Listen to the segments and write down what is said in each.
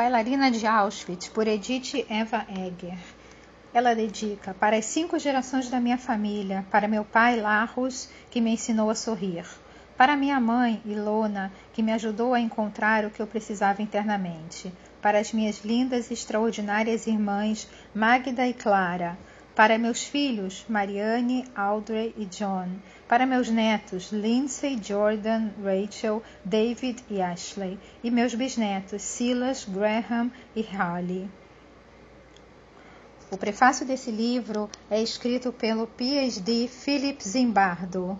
Bailarina de Auschwitz, por Edith Eva Egger. Ela dedica para as cinco gerações da minha família, para meu pai Larros, que me ensinou a sorrir, para minha mãe Ilona, que me ajudou a encontrar o que eu precisava internamente, para as minhas lindas e extraordinárias irmãs Magda e Clara, para meus filhos Marianne, Audrey e John, para meus netos Lindsay, Jordan, Rachel, David e Ashley, e meus bisnetos Silas, Graham e Harley. O prefácio desse livro é escrito pelo PhD Philip Zimbardo.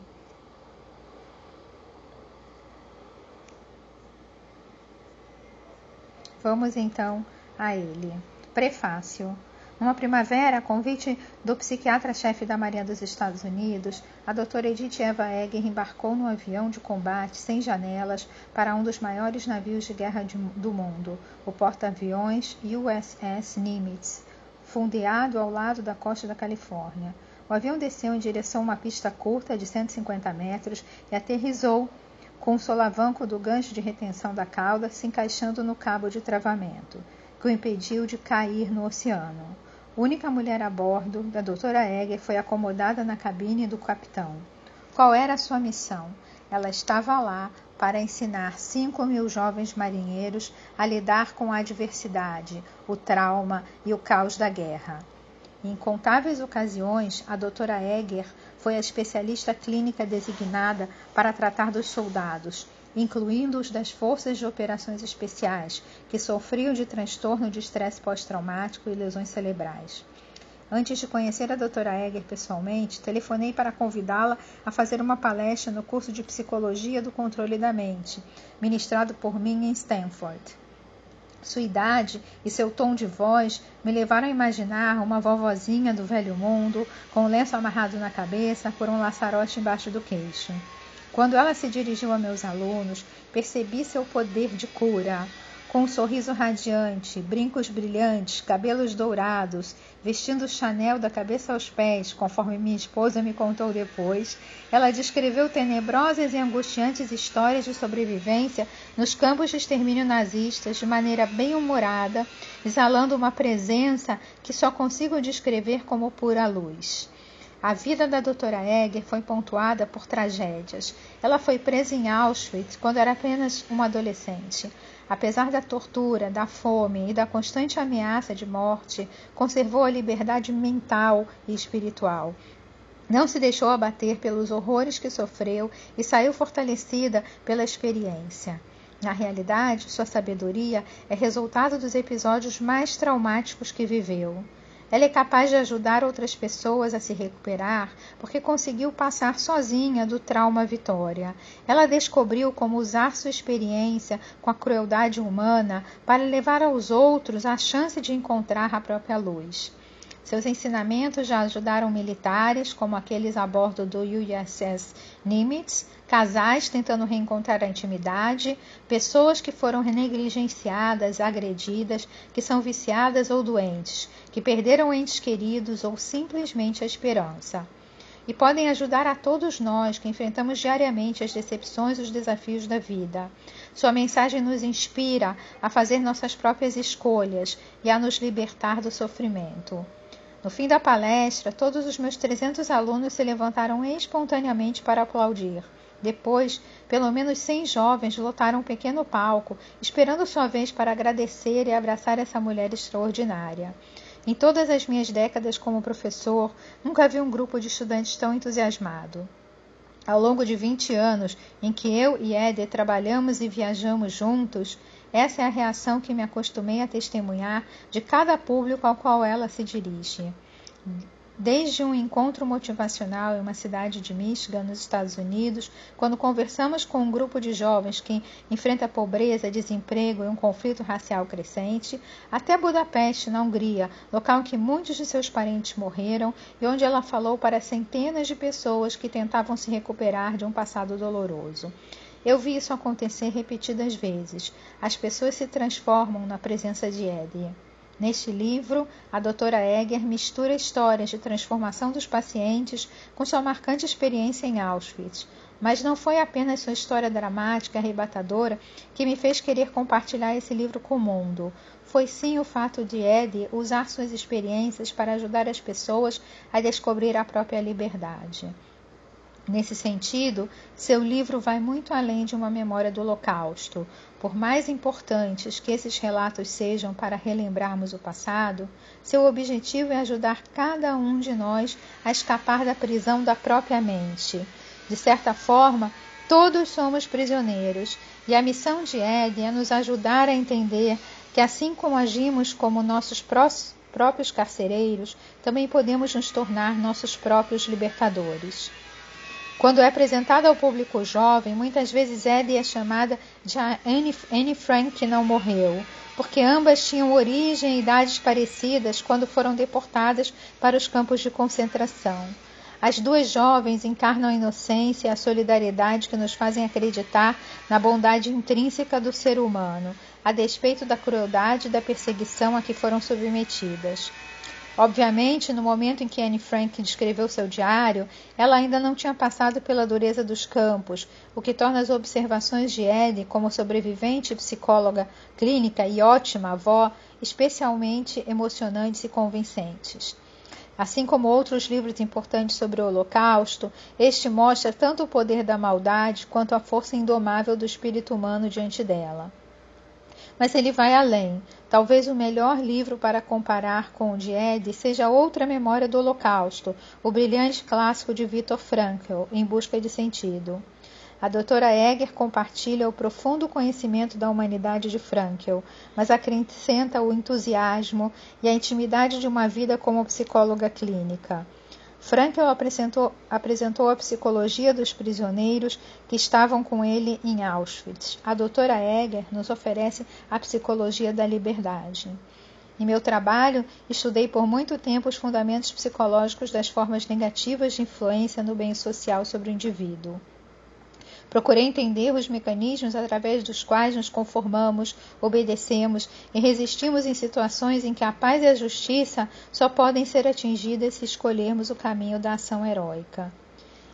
Vamos então a ele. Prefácio. Numa primavera, a convite do psiquiatra-chefe da Marinha dos Estados Unidos, a doutora Edith Eva Egger embarcou num avião de combate sem janelas para um dos maiores navios de guerra de, do mundo, o porta-aviões USS Nimitz, fundeado ao lado da costa da Califórnia. O avião desceu em direção a uma pista curta de 150 metros e aterrizou com o solavanco do gancho de retenção da cauda se encaixando no cabo de travamento, que o impediu de cair no oceano única mulher a bordo da doutora Egger foi acomodada na cabine do capitão. Qual era a sua missão? Ela estava lá para ensinar 5 mil jovens marinheiros a lidar com a adversidade, o trauma e o caos da guerra. Em incontáveis ocasiões, a doutora Egger foi a especialista clínica designada para tratar dos soldados, incluindo os das Forças de Operações Especiais, que sofriam de transtorno de estresse pós-traumático e lesões cerebrais. Antes de conhecer a doutora Egger pessoalmente, telefonei para convidá-la a fazer uma palestra no curso de Psicologia do Controle da Mente, ministrado por mim em Stanford. Sua idade e seu tom de voz me levaram a imaginar uma vovozinha do velho mundo, com o lenço amarrado na cabeça por um laçarote embaixo do queixo. Quando ela se dirigiu a meus alunos, percebi seu poder de cura. Com um sorriso radiante, brincos brilhantes, cabelos dourados, vestindo Chanel da cabeça aos pés, conforme minha esposa me contou depois, ela descreveu tenebrosas e angustiantes histórias de sobrevivência nos campos de extermínio nazistas de maneira bem-humorada, exalando uma presença que só consigo descrever como pura luz. A vida da doutora Egger foi pontuada por tragédias. Ela foi presa em Auschwitz quando era apenas uma adolescente. Apesar da tortura, da fome e da constante ameaça de morte, conservou a liberdade mental e espiritual. Não se deixou abater pelos horrores que sofreu e saiu fortalecida pela experiência. Na realidade, sua sabedoria é resultado dos episódios mais traumáticos que viveu. Ela é capaz de ajudar outras pessoas a se recuperar porque conseguiu passar sozinha do trauma vitória. Ela descobriu como usar sua experiência com a crueldade humana para levar aos outros a chance de encontrar a própria luz. Seus ensinamentos já ajudaram militares, como aqueles a bordo do USS Nimitz, casais tentando reencontrar a intimidade, pessoas que foram negligenciadas, agredidas, que são viciadas ou doentes, que perderam entes queridos ou simplesmente a esperança. E podem ajudar a todos nós que enfrentamos diariamente as decepções e os desafios da vida. Sua mensagem nos inspira a fazer nossas próprias escolhas e a nos libertar do sofrimento. No fim da palestra, todos os meus 300 alunos se levantaram espontaneamente para aplaudir. Depois, pelo menos 100 jovens lotaram um pequeno palco, esperando sua vez para agradecer e abraçar essa mulher extraordinária. Em todas as minhas décadas como professor, nunca vi um grupo de estudantes tão entusiasmado. Ao longo de 20 anos em que eu e Éder trabalhamos e viajamos juntos, essa é a reação que me acostumei a testemunhar de cada público ao qual ela se dirige. Desde um encontro motivacional em uma cidade de Michigan, nos Estados Unidos, quando conversamos com um grupo de jovens que enfrenta pobreza, desemprego e um conflito racial crescente, até Budapeste, na Hungria, local em que muitos de seus parentes morreram e onde ela falou para centenas de pessoas que tentavam se recuperar de um passado doloroso. Eu vi isso acontecer repetidas vezes. As pessoas se transformam na presença de Eddie. Neste livro, a doutora Egger mistura histórias de transformação dos pacientes com sua marcante experiência em Auschwitz. Mas não foi apenas sua história dramática arrebatadora que me fez querer compartilhar esse livro com o mundo. Foi sim o fato de Eddie usar suas experiências para ajudar as pessoas a descobrir a própria liberdade. Nesse sentido, seu livro vai muito além de uma memória do Holocausto. Por mais importantes que esses relatos sejam para relembrarmos o passado, seu objetivo é ajudar cada um de nós a escapar da prisão da própria mente. De certa forma, todos somos prisioneiros, e a missão de Ed é nos ajudar a entender que, assim como agimos como nossos próprios carcereiros, também podemos nos tornar nossos próprios libertadores. Quando é apresentada ao público jovem, muitas vezes Eddie é chamada de Anne Frank que não morreu, porque ambas tinham origem e idades parecidas quando foram deportadas para os campos de concentração. As duas jovens encarnam a inocência e a solidariedade que nos fazem acreditar na bondade intrínseca do ser humano, a despeito da crueldade e da perseguição a que foram submetidas. Obviamente, no momento em que Anne Frank descreveu seu diário, ela ainda não tinha passado pela dureza dos campos, o que torna as observações de Eddie como sobrevivente, psicóloga clínica e ótima avó especialmente emocionantes e convincentes. Assim como outros livros importantes sobre o Holocausto, este mostra tanto o poder da maldade quanto a força indomável do espírito humano diante dela. Mas ele vai além. Talvez o melhor livro para comparar com o de Ed seja outra memória do Holocausto, o brilhante clássico de Viktor Frankl, Em Busca de Sentido. A doutora Egger compartilha o profundo conhecimento da humanidade de Frankl, mas acrescenta o entusiasmo e a intimidade de uma vida como psicóloga clínica. Frankl apresentou, apresentou a psicologia dos prisioneiros que estavam com ele em Auschwitz. A doutora Egger nos oferece a psicologia da liberdade. Em meu trabalho, estudei por muito tempo os fundamentos psicológicos das formas negativas de influência no bem social sobre o indivíduo. Procurei entender os mecanismos através dos quais nos conformamos, obedecemos e resistimos em situações em que a paz e a justiça só podem ser atingidas se escolhermos o caminho da ação heróica.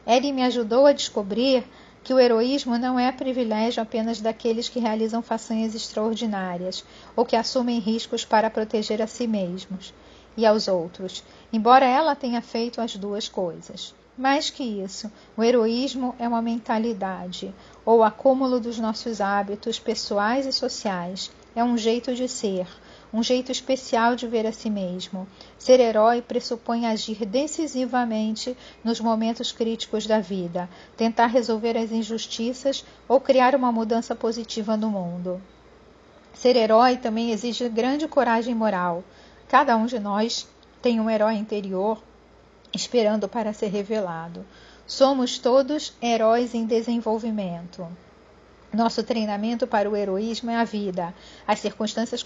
Eri me ajudou a descobrir que o heroísmo não é privilégio apenas daqueles que realizam façanhas extraordinárias ou que assumem riscos para proteger a si mesmos e aos outros, embora ela tenha feito as duas coisas. Mais que isso, o heroísmo é uma mentalidade, ou acúmulo dos nossos hábitos pessoais e sociais. É um jeito de ser, um jeito especial de ver a si mesmo. Ser herói pressupõe agir decisivamente nos momentos críticos da vida, tentar resolver as injustiças ou criar uma mudança positiva no mundo. Ser herói também exige grande coragem moral. Cada um de nós tem um herói interior esperando para ser revelado. Somos todos heróis em desenvolvimento. Nosso treinamento para o heroísmo é a vida, as circunstâncias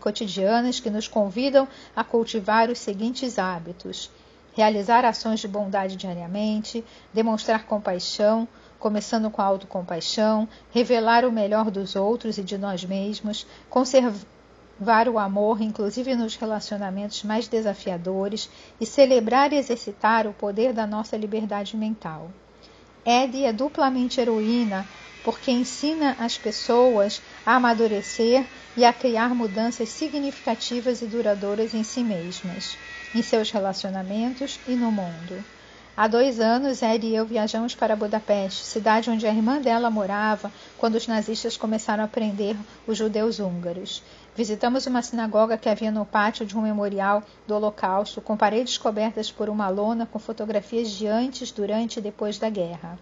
cotidianas que nos convidam a cultivar os seguintes hábitos: realizar ações de bondade diariamente, demonstrar compaixão, começando com a autocompaixão, revelar o melhor dos outros e de nós mesmos, conservar Var o amor, inclusive nos relacionamentos mais desafiadores, e celebrar e exercitar o poder da nossa liberdade mental. Ed é duplamente heroína porque ensina as pessoas a amadurecer e a criar mudanças significativas e duradouras em si mesmas, em seus relacionamentos e no mundo. Há dois anos, Ed e eu viajamos para Budapeste, cidade onde a irmã dela morava quando os nazistas começaram a prender os judeus húngaros. Visitamos uma sinagoga que havia no pátio de um memorial do Holocausto, com paredes cobertas por uma lona com fotografias de antes, durante e depois da guerra.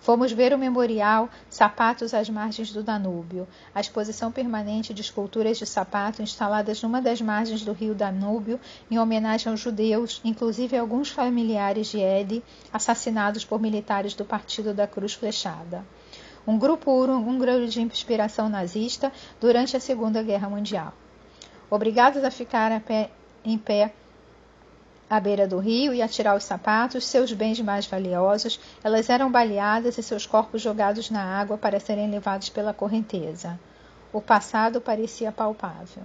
Fomos ver o memorial Sapatos às Margens do Danúbio, a exposição permanente de esculturas de sapato instaladas numa das margens do rio Danúbio em homenagem aos judeus, inclusive alguns familiares de Edi, assassinados por militares do Partido da Cruz Flechada um grupo húngaro de inspiração nazista durante a Segunda Guerra Mundial. Obrigados a ficar a pé, em pé à beira do rio e a tirar os sapatos, seus bens mais valiosos, elas eram baleadas e seus corpos jogados na água para serem levados pela correnteza. O passado parecia palpável.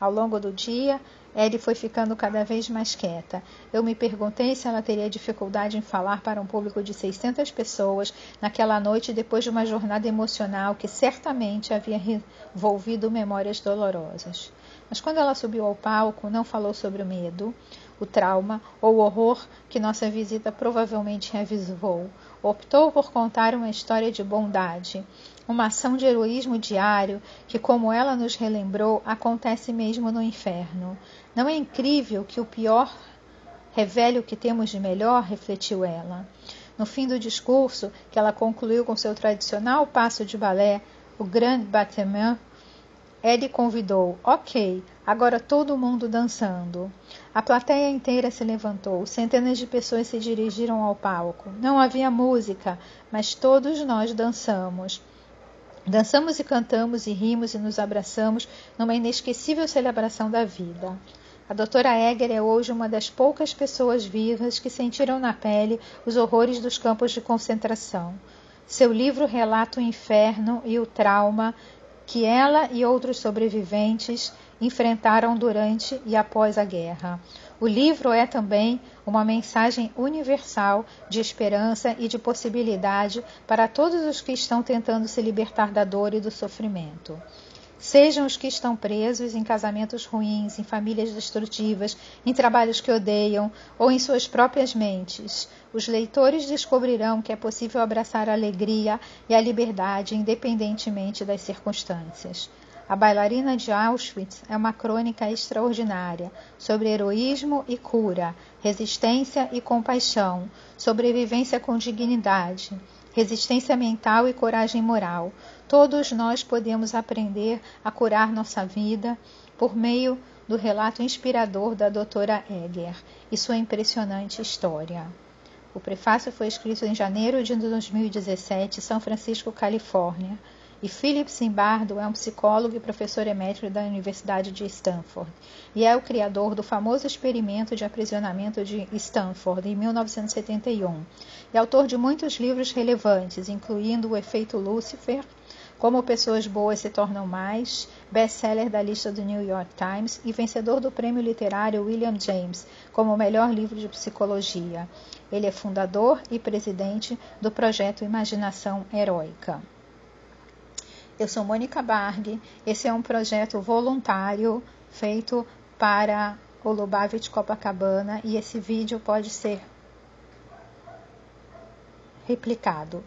Ao longo do dia, Ellie foi ficando cada vez mais quieta. Eu me perguntei se ela teria dificuldade em falar para um público de 600 pessoas naquela noite depois de uma jornada emocional que certamente havia revolvido memórias dolorosas. Mas quando ela subiu ao palco, não falou sobre o medo, o trauma ou o horror que nossa visita provavelmente reavivou. Optou por contar uma história de bondade, uma ação de heroísmo diário que, como ela nos relembrou, acontece mesmo no inferno. Não é incrível que o pior revele o que temos de melhor? refletiu ela. No fim do discurso, que ela concluiu com seu tradicional passo de balé, o Grand Battement, ele convidou: Ok, agora todo mundo dançando. A plateia inteira se levantou, centenas de pessoas se dirigiram ao palco. Não havia música, mas todos nós dançamos. Dançamos e cantamos e rimos e nos abraçamos numa inesquecível celebração da vida. A doutora Egger é hoje uma das poucas pessoas vivas que sentiram na pele os horrores dos campos de concentração. Seu livro relata o inferno e o trauma que ela e outros sobreviventes enfrentaram durante e após a guerra. O livro é também uma mensagem universal de esperança e de possibilidade para todos os que estão tentando se libertar da dor e do sofrimento. Sejam os que estão presos em casamentos ruins, em famílias destrutivas, em trabalhos que odeiam ou em suas próprias mentes. Os leitores descobrirão que é possível abraçar a alegria e a liberdade independentemente das circunstâncias. A Bailarina de Auschwitz é uma crônica extraordinária sobre heroísmo e cura, resistência e compaixão, sobrevivência com dignidade, resistência mental e coragem moral. Todos nós podemos aprender a curar nossa vida por meio do relato inspirador da doutora Egger e sua impressionante história. O prefácio foi escrito em janeiro de 2017, São Francisco, Califórnia. E Philip Zimbardo é um psicólogo e professor emérito da Universidade de Stanford e é o criador do famoso experimento de aprisionamento de Stanford em 1971 e autor de muitos livros relevantes, incluindo O Efeito Lúcifer, Como Pessoas Boas se Tornam Mais, best-seller da lista do New York Times e vencedor do prêmio literário William James como o melhor livro de psicologia. Ele é fundador e presidente do projeto Imaginação Heróica. Eu sou Mônica Barg. Esse é um projeto voluntário feito para o Lubavitch Copacabana e esse vídeo pode ser replicado.